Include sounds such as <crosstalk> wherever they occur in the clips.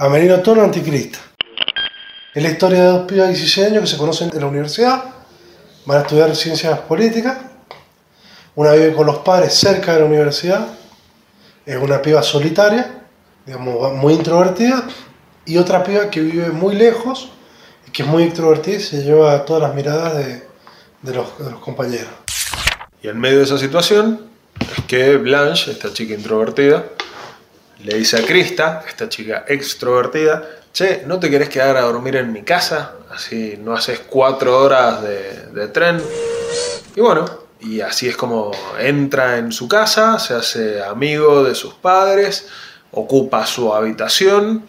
Amerino Tono Anticrista. Es la historia de dos pibas de 16 años que se conocen en la universidad, van a estudiar ciencias políticas. Una vive con los padres cerca de la universidad, es una piba solitaria, digamos, muy introvertida, y otra piba que vive muy lejos y que es muy extrovertida y se lleva todas las miradas de, de los, de los compañeros. Y en medio de esa situación es que Blanche, esta chica introvertida, le dice a Krista, esta chica extrovertida, che, ¿no te querés quedar a dormir en mi casa? Así no haces cuatro horas de, tren. Y bueno, y así es como entra en su casa, se hace amigo de sus padres, ocupa su habitación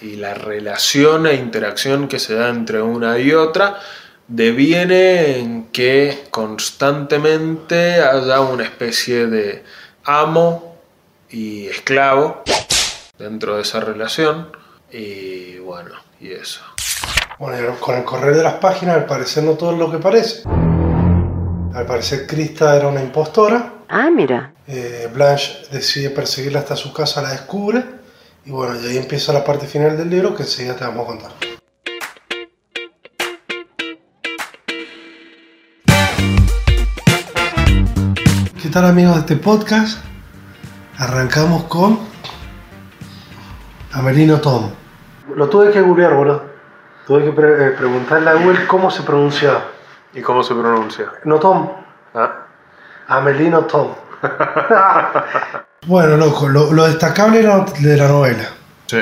y la relación e interacción que se da entre una y otra deviene en que constantemente haya una especie de amo y esclavo dentro de esa relación y bueno, y eso. Bueno, con el correr de las páginas, al parecer no todo es lo que parece. Al parecer Krista era una impostora. Ah, mira. Eh, Blanche decide perseguirla hasta su casa, la descubre. Y bueno, y ahí empieza la parte final del libro que enseguida te vamos a contar. ¿Qué tal amigos de este podcast? Arrancamos con Amelino Tom. Lo tuve que googlear, boludo. Tuve que pre- eh, preguntarle a Google cómo se pronunciaba. ¿Y cómo se pronuncia? No Tom, ¿Ah? Amelino Tom. <laughs> bueno, loco, lo, lo destacable de la- de la novela, Sí.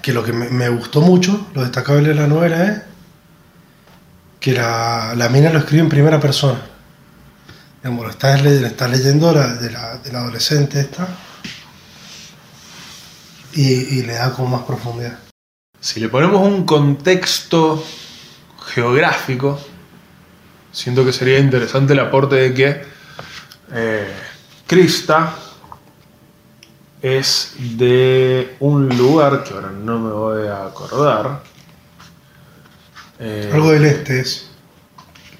que lo que me, me gustó mucho, lo destacable de la novela es que la, la mina lo escribe en primera persona. Digamos, lo estás, le- estás leyendo la, de, la, de la adolescente esta y, y le da como más profundidad. Si le ponemos un contexto geográfico, siento que sería interesante el aporte de que eh, Krista es de un lugar que ahora no me voy a acordar. Eh, Algo del este es.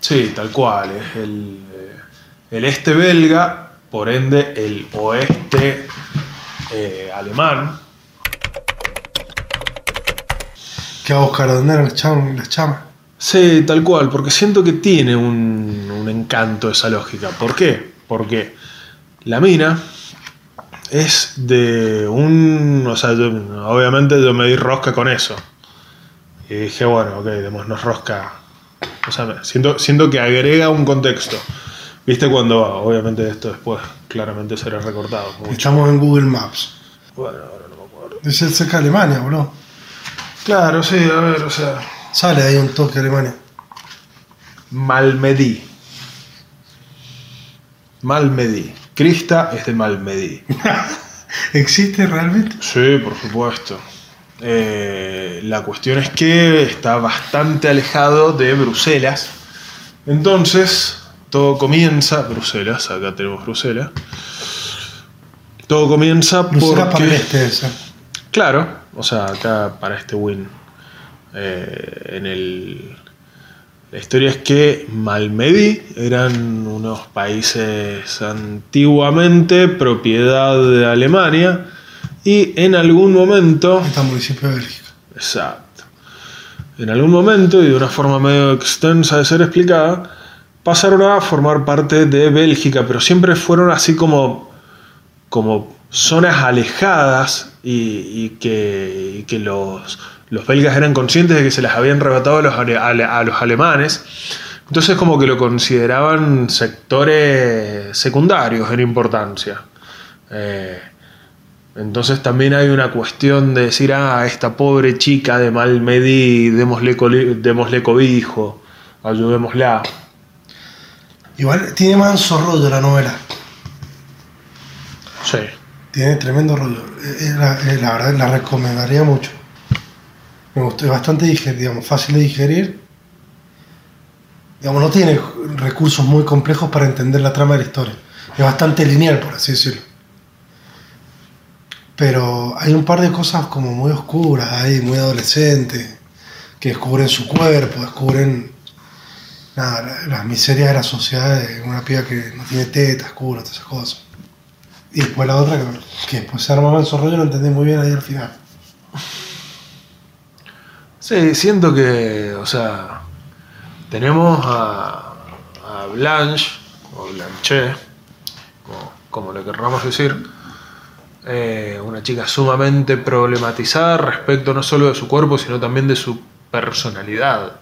Sí, tal cual. Es el, el este belga, por ende el oeste eh, alemán. Que va a buscar dónde eran las chamas. Las chamas. Sí, tal cual, porque siento que tiene un, un encanto esa lógica. ¿Por qué? Porque la mina es de un... O sea, yo- obviamente yo me di rosca con eso. Y dije, bueno, ok, démonos rosca. O sea, siento, siento que agrega un contexto. ¿Viste cuando, obviamente esto después claramente será recortado? mucho. Estamos en Google Maps. Bueno, ahora no me acuerdo. Es cerca de Alemania, boludo. Claro, sí, a ver, o sea... Sale ahí un toque Alemania. Malmedí. Malmedí. Krista es de Malmedí. <laughs> ¿Existe realmente? Sí, por supuesto. Eh, la cuestión es que está bastante alejado de Bruselas. Entonces, todo comienza. Bruselas, acá tenemos Bruselas. Todo comienza Bruselas porque. para el este esa. Claro, o sea, acá para este win. eh, en el. La historia es que Malmedy eran unos países antiguamente propiedad de Alemania y en algún momento. Está municipio de Bélgica. Exacto. En algún momento y de una forma medio extensa de ser explicada, pasaron a formar parte de Bélgica, pero siempre fueron así como, como zonas alejadas y, que, que los, los belgas eran conscientes de que se las habían arrebatado a los, a los alemanes. Entonces como que lo consideraban sectores secundarios en importancia. Eh, entonces también hay una cuestión de decir, ah, esta pobre chica de Malmedí, démosle, coli- démosle cobijo, ayudémosla. Igual tiene manso rollo la novela. Sí. Tiene tremendo rollo. Eh, eh, La, eh, la verdad la recomendaría mucho. Me gustó, es bastante diger- digamos, fácil de digerir. Digamos, no tiene recursos muy complejos para entender la trama de la historia. Es bastante lineal, por así decirlo. Pero hay un par de cosas como muy oscuras ahí, muy adolescentes, que descubren su cuerpo, descubren nada, la- las miserias de la sociedad de una piba que no tiene tetas, culo, todas esas cosas. Y después la otra que, después se armaba en su rollo, no entendí muy bien ahí al final. Sí, siento que, o sea, tenemos a, a Blanche, o Blanche, como, como le querramos decir, eh, una chica sumamente problematizada respecto no solo de su cuerpo, sino también de su personalidad.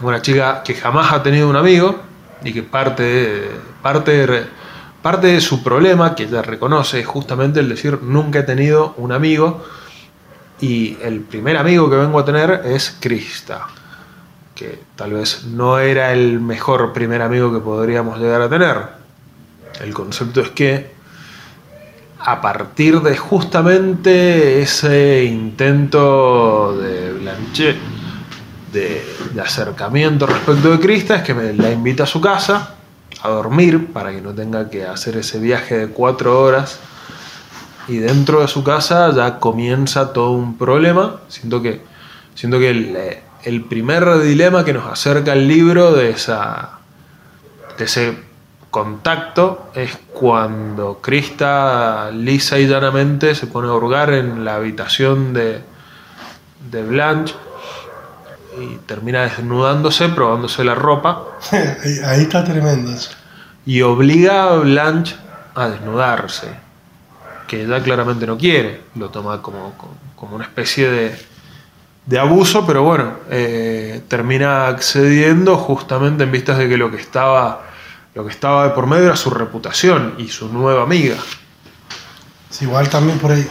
Una chica que jamás ha tenido un amigo y que parte de, parte parte de su problema, que ella reconoce, es justamente el decir nunca he tenido un amigo y el primer amigo que vengo a tener es Krista, que tal vez no era el mejor primer amigo que podríamos llegar a tener. El concepto es que a partir de justamente ese intento de Blanchet de, de acercamiento respecto de Krista, es que me la invita a su casa a dormir para que no tenga que hacer ese viaje de cuatro horas y dentro de su casa ya comienza todo un problema. Siento que, siento que el, primer dilema que nos acerca el libro de, esa, de ese contacto es cuando Krista lisa y llanamente se pone a hurgar en la habitación de, de Blanche y termina desnudándose, probándose la ropa <laughs> ahí, ahí está tremendo eso. y obliga a Blanche a desnudarse, que ella claramente no quiere, lo toma como, como una especie de, de abuso, pero bueno, eh, termina accediendo justamente en vistas de que lo que estaba lo que estaba de por medio era su reputación y su nueva amiga. Sí, igual también por ahí.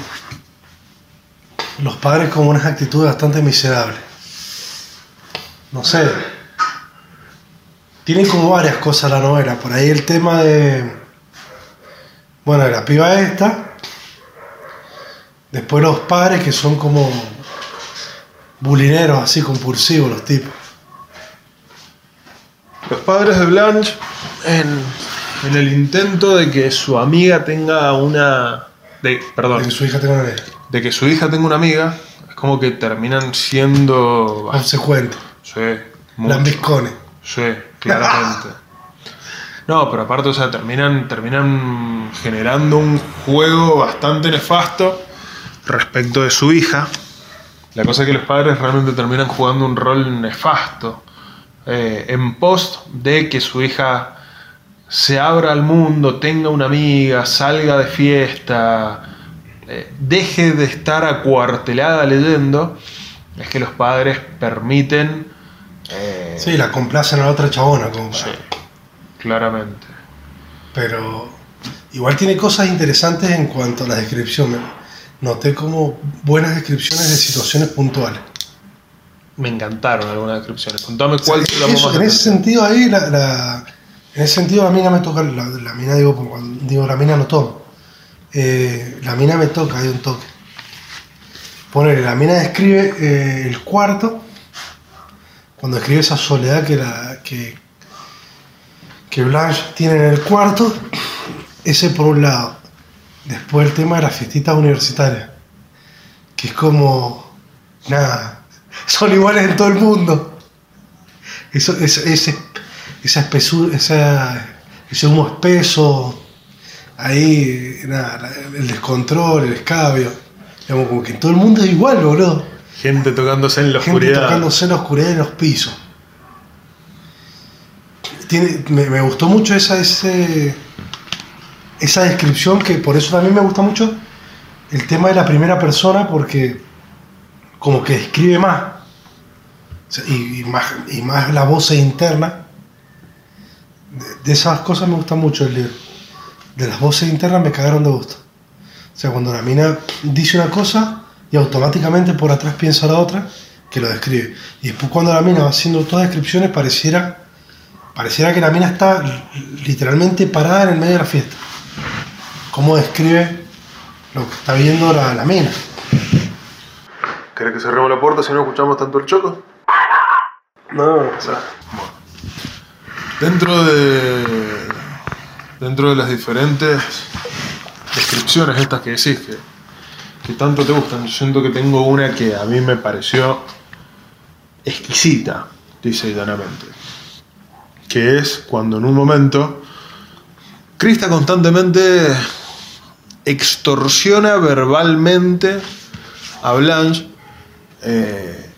Los padres con unas actitudes bastante miserables. No sé. Tienen como varias cosas la novela. Por ahí el tema de. Bueno, de la piba esta. Después los padres que son como. bulineros, así compulsivos los tipos. Los padres de Blanche, en, en el intento de que su amiga tenga una. De, perdón, De que su hija tenga una novia. de que su hija tenga una amiga, es como que terminan siendo. Consecuente. Sí, mucho. Sí, claramente. <laughs> No, pero aparte, o sea, terminan, terminan generando un juego bastante nefasto respecto de su hija. La cosa es que los padres realmente terminan jugando un rol nefasto eh, en pos de que su hija se abra al mundo, tenga una amiga, salga de fiesta, eh, deje de estar acuartelada leyendo, es que los padres permiten... eh, Sí, la complacen a la otra chabona. Como para- Sí, claramente. Pero igual tiene cosas interesantes en cuanto a la descripción. Noté como buenas descripciones de situaciones puntuales. Me encantaron algunas descripciones. Contame cuál Eso, más en la ese sentido ahí, la, la- en ese sentido la mina me toca, la, la mina digo, cuando digo la mina no tomo. Eh, la mina me toca, hay un toque. Ponele, la mina describe eh, el cuarto, cuando describe esa soledad que, la, que, que Blanche tiene en el cuarto, ese por un lado. Después el tema de las fiestitas universitarias, que es como, nada, <laughs> son iguales en todo el mundo. Eso, ese, ese- esa espesura, esa, ese humo espeso, ahí, nada, el descontrol, el escabio. Digamos, como que todo el mundo es igual, boludo. Gente tocándose en la Gente oscuridad. tocándose en la oscuridad en los pisos. Tiene, me, me gustó mucho esa, ese, esa descripción, que por eso también me gusta mucho el tema de la primera persona, porque como que describe más. O sea, y, y más, y más la voz interna. De, de esas cosas me gusta mucho el libro. De las voces internas me cagaron de gusto. O sea, cuando la mina dice una cosa y automáticamente por atrás piensa la otra, que lo describe. Y después cuando la mina va haciendo todas descripciones, pareciera, pareciera que la mina está li- literalmente parada en el medio de la fiesta. ¿Cómo describe lo que está viendo la, la mina? ¿Querés que cerremos la puerta si no escuchamos tanto el choco? No, O sea, bueno. Dentro de. Dentro de las diferentes descripciones estas que decís que, que tanto te gustan, yo siento que tengo una que a mí me pareció exquisita, dice llanamente. Que es cuando en un momento Krista constantemente extorsiona verbalmente a Blanche eh,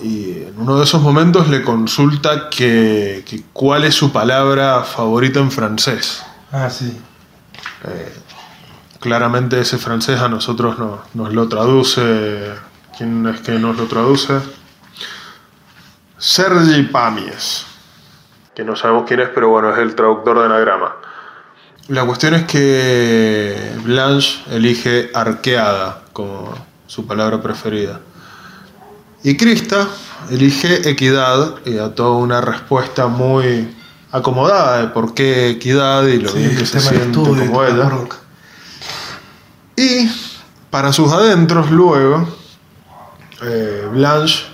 y en uno de esos momentos le consulta que, que cuál es su palabra favorita en francés. Ah, sí. Eh, claramente ese francés a nosotros no- nos lo traduce. ¿Quién es que nos lo traduce? Sergi Pamies. Que no sabemos quién es, pero bueno, es el traductor de anagrama. La cuestión es que Blanche elige arqueada como su palabra preferida. Y Krista elige equidad y da toda una respuesta muy acomodada de por qué equidad y lo Sí, bien que se siente como ella. bronca. Y para sus adentros, luego, eh, Blanche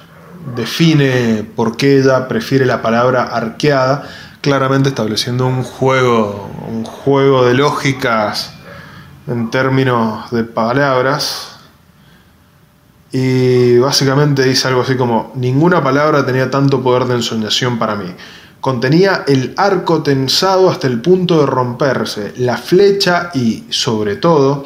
define por qué ella prefiere la palabra arqueada, claramente estableciendo un juego, un juego de lógicas en términos de palabras. Y básicamente dice algo así como, ninguna palabra tenía tanto poder de ensoñación para mí. Contenía el arco tensado hasta el punto de romperse, la flecha y, sobre todo,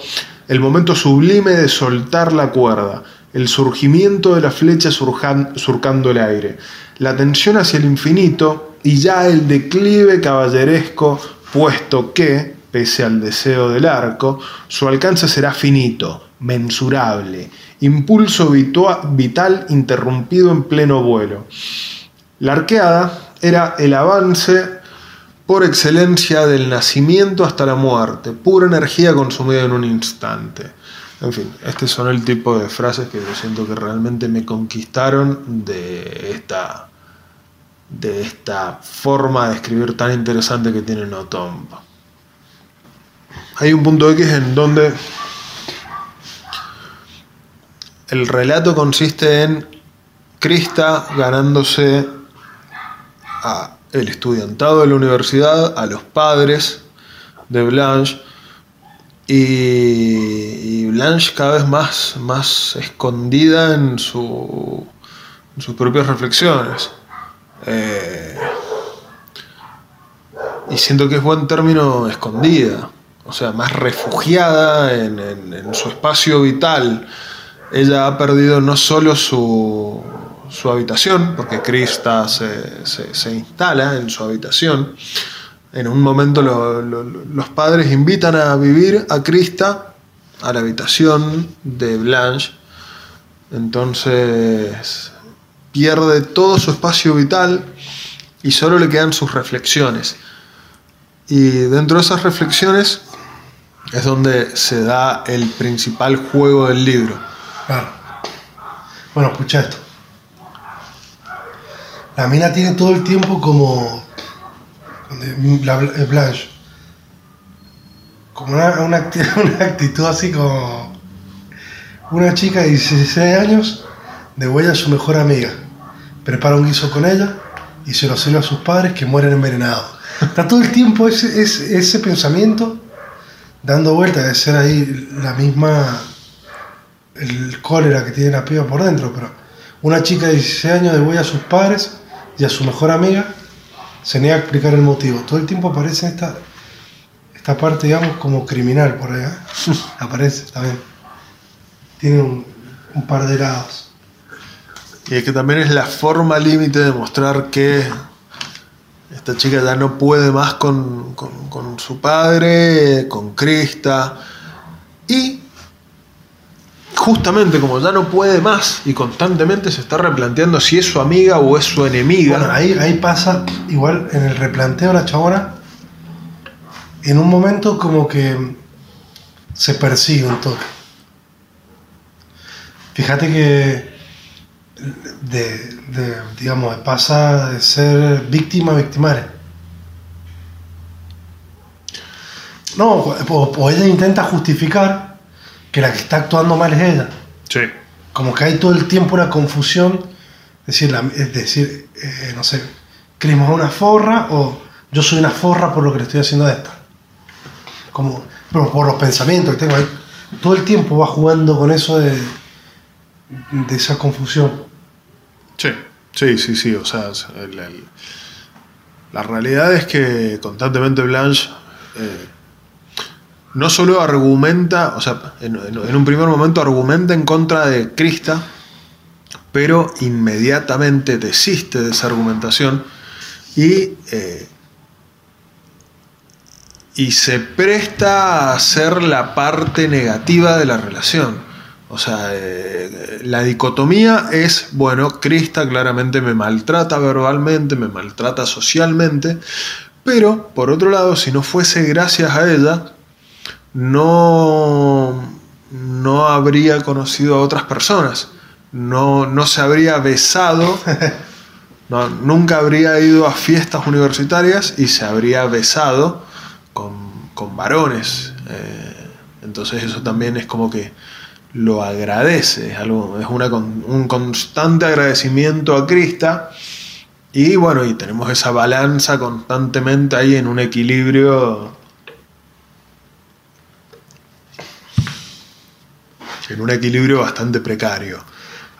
el momento sublime de soltar la cuerda, el surgimiento de la flecha surcando el aire, la tensión hacia el infinito y ya el declive caballeresco, puesto que, pese al deseo del arco, su alcance será finito, mensurable, impulso vital interrumpido en pleno vuelo. La arqueada era el avance por excelencia del nacimiento hasta la muerte, pura energía consumida en un instante. En fin, este son el tipo de frases que yo siento que realmente me conquistaron de esta, de esta forma de escribir tan interesante que tiene Notomb. Hay un punto X en donde el relato consiste en Krista ganándose a el estudiantado de la universidad, a los padres de Blanche y, Blanche cada vez más, más escondida en, su, sus propias reflexiones. Eh, y siento que es buen término escondida, o sea, más refugiada en, en- en su espacio vital. Ella ha perdido no solo su, su habitación, porque Krista se, se- instala en su habitación. En un momento lo- lo- los padres invitan a vivir a Krista a la habitación de Blanche. Entonces pierde todo su espacio vital y solo le quedan sus reflexiones. Y dentro de esas reflexiones es donde se da el principal juego del libro. Claro. Bueno, escucha esto. La mina tiene todo el tiempo como. La eh, Blanche. Como una, una acti- <laughs> una actitud así como. Una chica de 16 años de huella a su mejor amiga. Prepara un guiso con ella y se lo sirve a sus padres que mueren envenenados. Está todo el tiempo ese, ese, ese pensamiento dando vueltas de ser ahí la misma el cólera que tiene la piba por dentro, pero una chica de 16 años de a sus padres y a su mejor amiga se niega a explicar el motivo. Todo el tiempo aparece esta, esta parte, digamos, como criminal por ahí. ¿eh? <laughs> aparece también. Tiene un, un par de lados. Y es que también es la forma límite de mostrar que esta chica ya no puede más con, con- con su padre, con Krista. Y justamente como ya no puede más y constantemente se está replanteando si es su amiga o es su enemiga. Bueno, ahí, ahí pasa, igual en el replanteo la chabona, en un momento como que se persigue un toque. Fíjate que de, de, digamos, pasa de ser víctima a victimaria. No, o, o ella intenta justificar que la que está actuando mal es ella Sí. como que hay todo el tiempo una confusión, es decir, la- es decir, eh, no sé, Crismo es una forra o yo soy una forra por lo que le estoy haciendo a esta. Como, pero por los pensamientos que tengo ahí. Todo el tiempo va jugando con eso de, de esa confusión. Sí, sí, sí, sí. O sea, es el- el- la realidad es que constantemente Blanche eh, no solo argumenta, o sea, en, en- un primer momento argumenta en contra de Krista, pero inmediatamente desiste de esa argumentación y, eh, y se presta a ser la parte negativa de la relación. O sea, eh, la dicotomía es, bueno, Krista claramente me maltrata verbalmente, me maltrata socialmente, pero por otro lado, si no fuese gracias a ella, no, no habría conocido a otras personas, no, no se habría besado, <laughs> no, nunca habría ido a fiestas universitarias y se habría besado con, con varones. Eh, entonces eso también es como que lo agradece, es, algo, es una, un constante agradecimiento a Krista. Y bueno, y tenemos esa balanza constantemente ahí en un equilibrio. En un equilibrio bastante precario.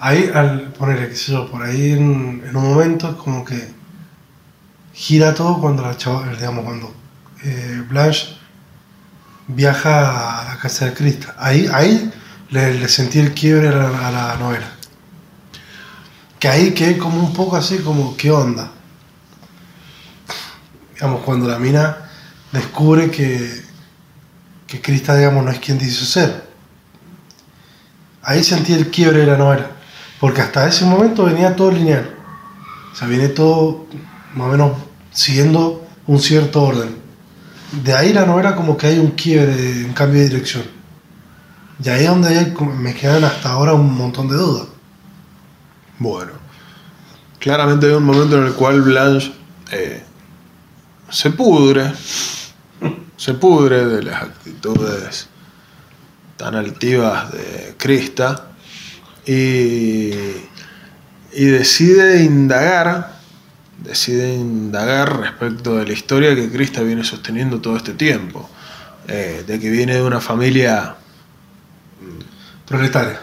Ahí, al poner, qué sé yo, por ahí en, un momento es como que gira todo cuando la chava, digamos, cuando eh, Blanche viaja a la casa de Krista. Ahí, ahí le, sentí el quiebre a la, novela. Que ahí quedé como un poco así, como, ¿qué onda? Digamos, cuando la mina descubre que, que Krista, digamos, no es quien dice ser. Ahí sentí el quiebre de la novela. Porque hasta ese momento venía todo lineal. O sea, viene todo más o menos siguiendo un cierto orden. De ahí la novela como que hay un quiebre, un cambio de dirección. Y ahí es donde me quedan hasta ahora un montón de dudas. Bueno, claramente hay un momento en el cual Blanche eh, se pudre, se pudre de las actitudes tan altivas de Krista y, y decide indagar, decide indagar respecto de la historia que Krista viene sosteniendo todo este tiempo, eh, de que viene de una familia Proletaria.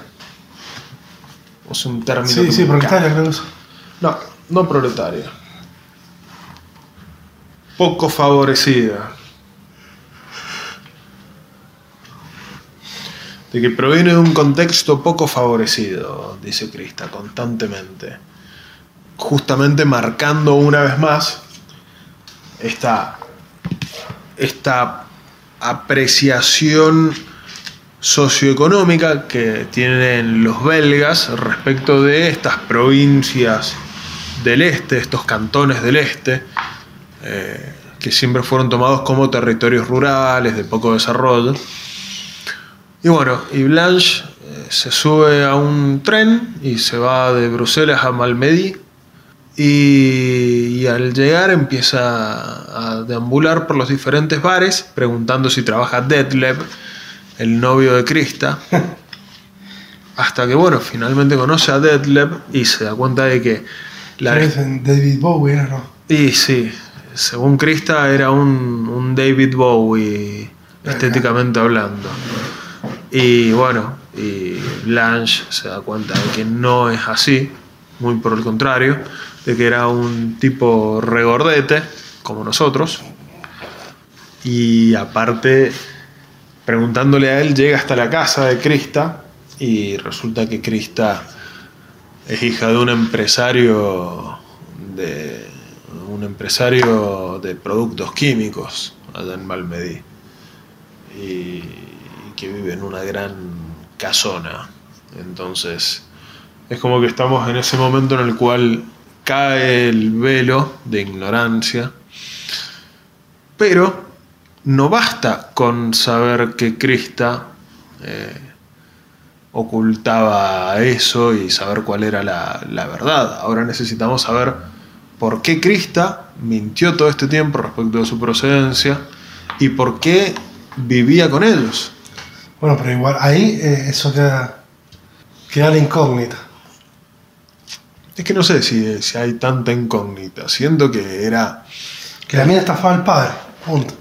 Es un término. Sí, sí, proletaria creo No, no proletaria. Poco favorecida. De que proviene de un contexto poco favorecido, dice Krista constantemente. Justamente marcando una vez más esta, esta apreciación socioeconómica que tienen los belgas respecto de estas provincias del este, estos cantones del este, eh, que siempre fueron tomados como territorios rurales de poco desarrollo. Y bueno, y Blanche eh, se sube a un tren y se va de Bruselas a Malmedy y, y, al llegar empieza a deambular por los diferentes bares preguntando si trabaja Detlef el novio de Krista. <laughs> hasta que, bueno, finalmente conoce a Detlef y se da cuenta de que... La... David Bowie era, ¿no? Y sí, según Krista era un, David Bowie estéticamente hablando. Y bueno, y Blanche se da cuenta de que no es así, muy por el contrario, de que era un tipo regordete, como nosotros. Y aparte preguntándole a él, llega hasta la casa de Krista y resulta que Krista es hija de un empresario de un empresario de productos químicos allá en Malmedy y, que vive en una gran casona. Entonces, es como que estamos en ese momento en el cual cae el velo de ignorancia, pero no basta con saber que Krista eh, ocultaba eso y saber cuál era la, verdad. Ahora necesitamos saber por qué Krista mintió todo este tiempo respecto de su procedencia y por qué vivía con ellos. Bueno, pero igual ahí eh, eso queda, queda la incógnita. Es que no sé si, si hay tanta incógnita. Siento que era. Que la mía estafaba al padre. Punto.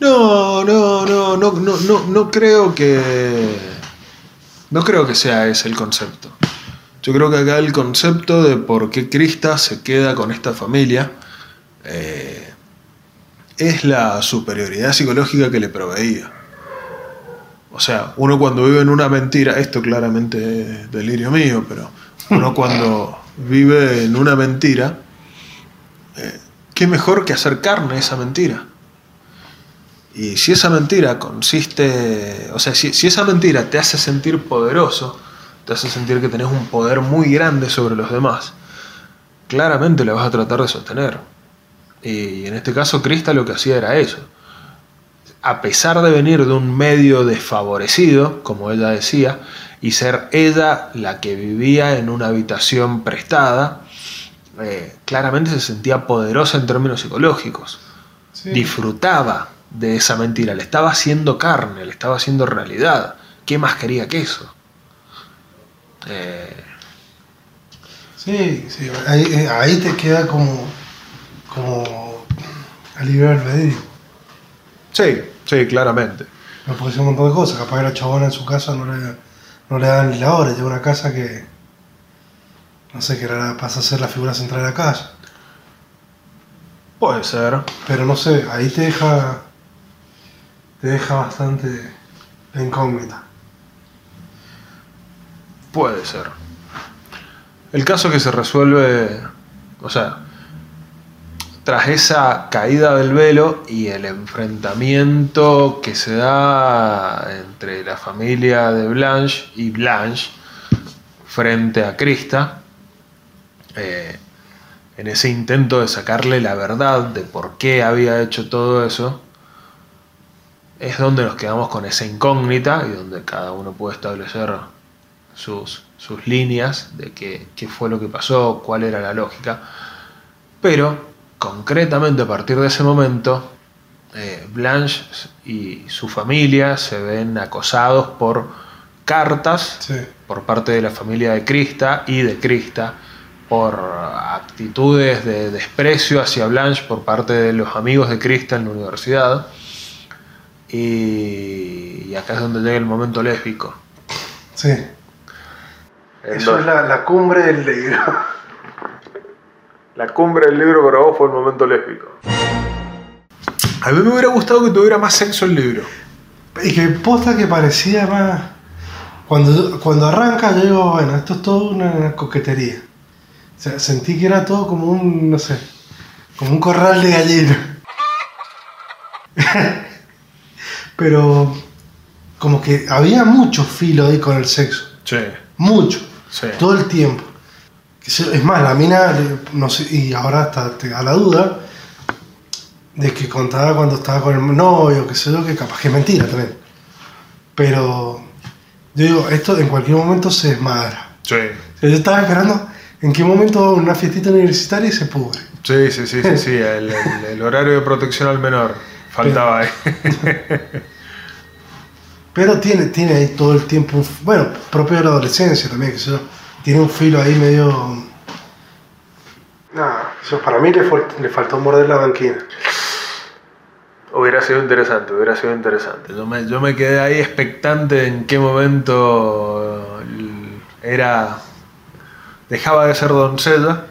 No, no, no, no, no, no, no creo que. No creo que sea ese el concepto. Yo creo que acá el concepto de por qué Krista se queda con esta familia eh, es la superioridad psicológica que le proveía. O sea, uno cuando vive en una mentira, esto claramente es delirio mío, pero uno cuando vive en una mentira, eh, ¿qué mejor que hacer carne esa mentira? Y si esa mentira consiste, o sea, si, esa mentira te hace sentir poderoso, te hace sentir que tenés un poder muy grande sobre los demás, claramente la vas a tratar de sostener. Y en este caso, Krista lo que hacía era eso. A pesar de venir de un medio desfavorecido, como ella decía, y ser ella la que vivía en una habitación prestada, eh, claramente se sentía poderosa en términos psicológicos. Sí. Disfrutaba de esa mentira, le estaba haciendo carne, le estaba haciendo realidad. ¿Qué más quería que eso? Eh, Sí, sí, ahí, eh, ahí te queda como, como a libre albedrío. Sí, sí, claramente. No puede ser un montón de cosas. Capaz que la chabona en su casa no le, no le dan ni la hora. Llega una casa que. No sé, que era, pasa a ser la figura central de la casa. Puede ser. Pero no sé, ahí te deja. Te deja bastante incógnita. Puede ser. El caso que se resuelve, o sea, tras esa caída del velo y el enfrentamiento que se da entre la familia de Blanche y Blanche frente a Krista, eh, en ese intento de sacarle la verdad de por qué había hecho todo eso, es donde nos quedamos con esa incógnita y donde cada uno puede establecer sus, sus líneas de qué fue lo que pasó, cuál era la lógica. Pero, concretamente a partir de ese momento, eh, Blanche y su familia se ven acosados por cartas Sí. por parte de la familia de Krista y de Krista, por actitudes de desprecio hacia Blanche por parte de los amigos de Krista en la universidad. Y, y acá es donde llega el momento lésbico. Sí. Eso es la, la cumbre del libro. La cumbre del libro para vos fue el momento lésbico. A mí me hubiera gustado que tuviera más sexo el libro. Y que posta que parecía más. Cuando, cuando arranca, yo digo, bueno, esto es todo una coquetería. O sea, sentí que era todo como un, no sé, como un corral de gallinas. <laughs> Pero como que había mucho filo ahí con el sexo. Sí, Mucho. sí. Todo el tiempo. Es más, la mina, le- no sé, y ahora hasta te da la duda de que contaba cuando estaba con el novio, que sé yo, que capaz que es mentira también. Pero yo digo, esto en cualquier momento se desmadra. Sí, yo estaba esperando en qué momento una fiestita universitaria y se pudre. sí, sí, sí, sí, sí, El, el- el horario de protección al menor. Faltaba ahí. Pero tiene, tiene ahí todo el tiempo, bueno, propio de la adolescencia también, que sé yo, tiene un filo ahí medio... Nada, eso para mí le, le faltó morder la banquina. Hubiera sido interesante, hubiera sido interesante. Yo me, yo me quedé ahí expectante en qué momento era. dejaba de ser doncella,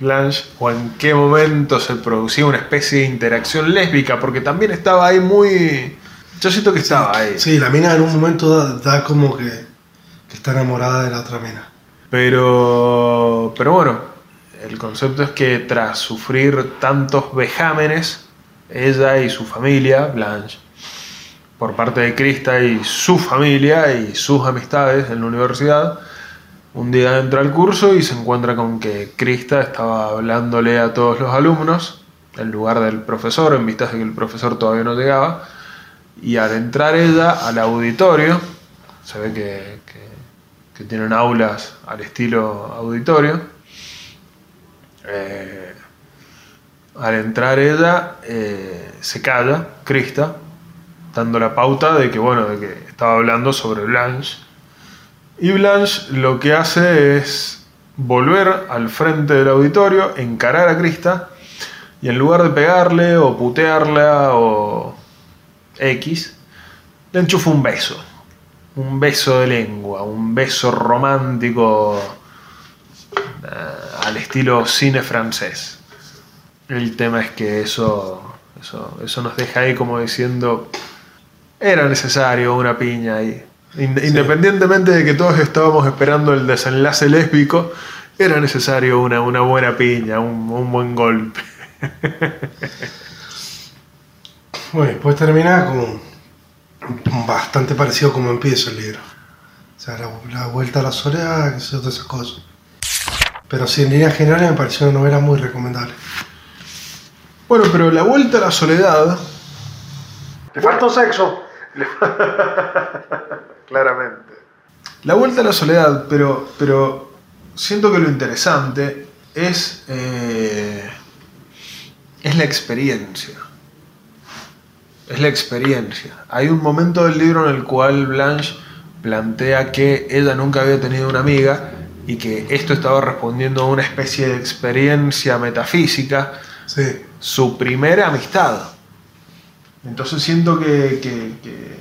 Blanche, o en qué momento se producía una especie de interacción lésbica, porque también estaba ahí muy. Yo siento que estaba ahí. Sí, la mina en un momento da, da como que, que está enamorada de la otra mina. Pero, pero bueno, el concepto es que tras sufrir tantos vejámenes, ella y su familia, Blanche, por parte de Krista y su familia y sus amistades en la universidad, un día entra al curso y se encuentra con que Krista estaba hablándole a todos los alumnos en lugar del profesor, en vistas de que el profesor todavía no llegaba, y al entrar ella al auditorio, se ve que, que- tienen aulas al estilo auditorio, eh, al entrar ella eh, se calla, Krista, dando la pauta de que, bueno, de que estaba hablando sobre Blanche. Y Blanche lo que hace es volver al frente del auditorio, encarar a Krista, y en lugar de pegarle o putearla o X, le enchufa un beso. Un beso de lengua, un beso romántico eh, al estilo cine francés. El tema es que eso, eso, eso nos deja ahí como diciendo, era necesario una piña ahí. Ind- Independientemente de que todos estábamos esperando el desenlace lésbico, era necesario una, una buena piña, un, un buen golpe. <laughs> Bueno, después termina con bastante parecido como empieza el libro. O sea, la, la vuelta a la soledad, que sé, todas esas cosas. Pero sí, en líneas generales me pareció una novela muy recomendable. Bueno, pero la vuelta a la soledad, ¿Te faltó sexo? <laughs> claramente. La vuelta a la soledad, pero, pero siento que lo interesante es, eh, es la experiencia. Es la experiencia. Hay un momento del libro en el cual Blanche plantea que ella nunca había tenido una amiga y que esto estaba respondiendo a una especie de experiencia metafísica, Sí. su primera amistad. Entonces siento que, que- que-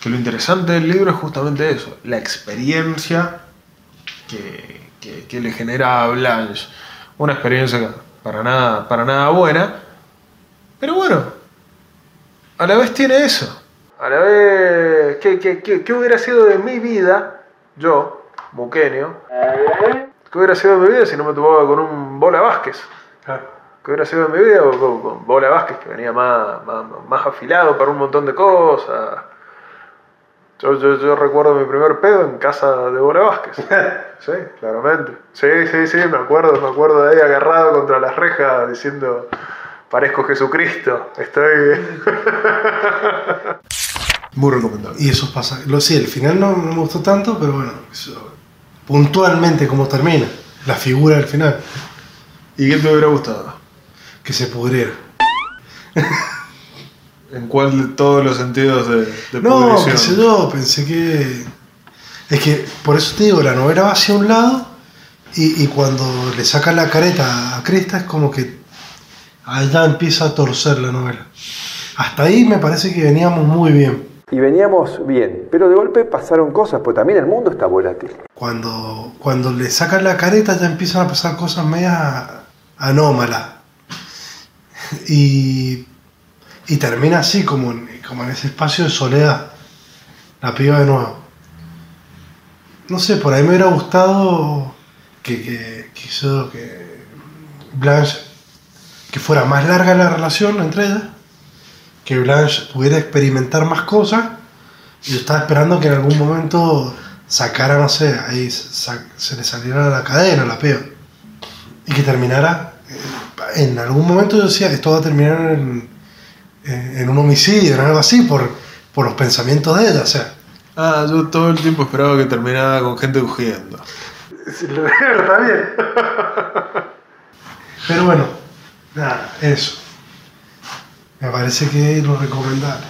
que lo interesante del libro es justamente eso, la experiencia que le genera a Blanche. Una experiencia para nada, para nada buena, pero bueno, a la vez tiene eso. A la vez, ¿qué, qué- qué- qué hubiera sido de mi vida, yo, buquenio? ¿Qué hubiera sido de mi vida si no me topaba con un bola Vázquez? ¿Qué hubiera sido de mi vida con, con Bola Vázquez, que venía más, más, más afilado para un montón de cosas? Yo, yo, yo recuerdo mi primer pedo en casa de Bola Vázquez. <laughs> Sí, claramente. Sí, sí, sí, me acuerdo, me acuerdo de ahí agarrado contra las rejas diciendo, parezco Jesucristo, estoy... Muy recomendable. Y esos pasajes. Lo sí, el final no, no me gustó tanto, pero bueno, eso, puntualmente cómo termina. La figura del final, ¿Y qué te hubiera gustado? que se pudriera. <laughs> ¿En cuál de todos los sentidos de, de No, pudrición? qué sé yo, pensé que. Es que, por eso te digo, la novela va hacia un lado y, y cuando le sacan la careta a Crista es como que allá empieza a torcer la novela. Hasta ahí me parece que veníamos muy bien. Y veníamos bien, pero de golpe pasaron cosas, pues también el mundo está volátil. Cuando, cuando le sacan la careta ya empiezan a pasar cosas medias anómalas. Y, y termina así, como en, como en ese espacio de soledad. La piba de nuevo. No sé, por ahí me hubiera gustado que, que, que, que Blanche, que fuera más larga la relación entre ellas, que Blanche pudiera experimentar más cosas. Y yo estaba esperando que en algún momento sacara, no sé, ahí se le saliera la cadena la piba. Y que terminara. eh, En algún momento yo decía, esto va a terminar en, en- en un homicidio, en algo así, por, por los pensamientos de ella. O sea, Ah, yo todo el tiempo esperaba que terminara con gente cogiendo. Está bien. Pero bueno, Nada, eso. Me parece que es lo recomendable.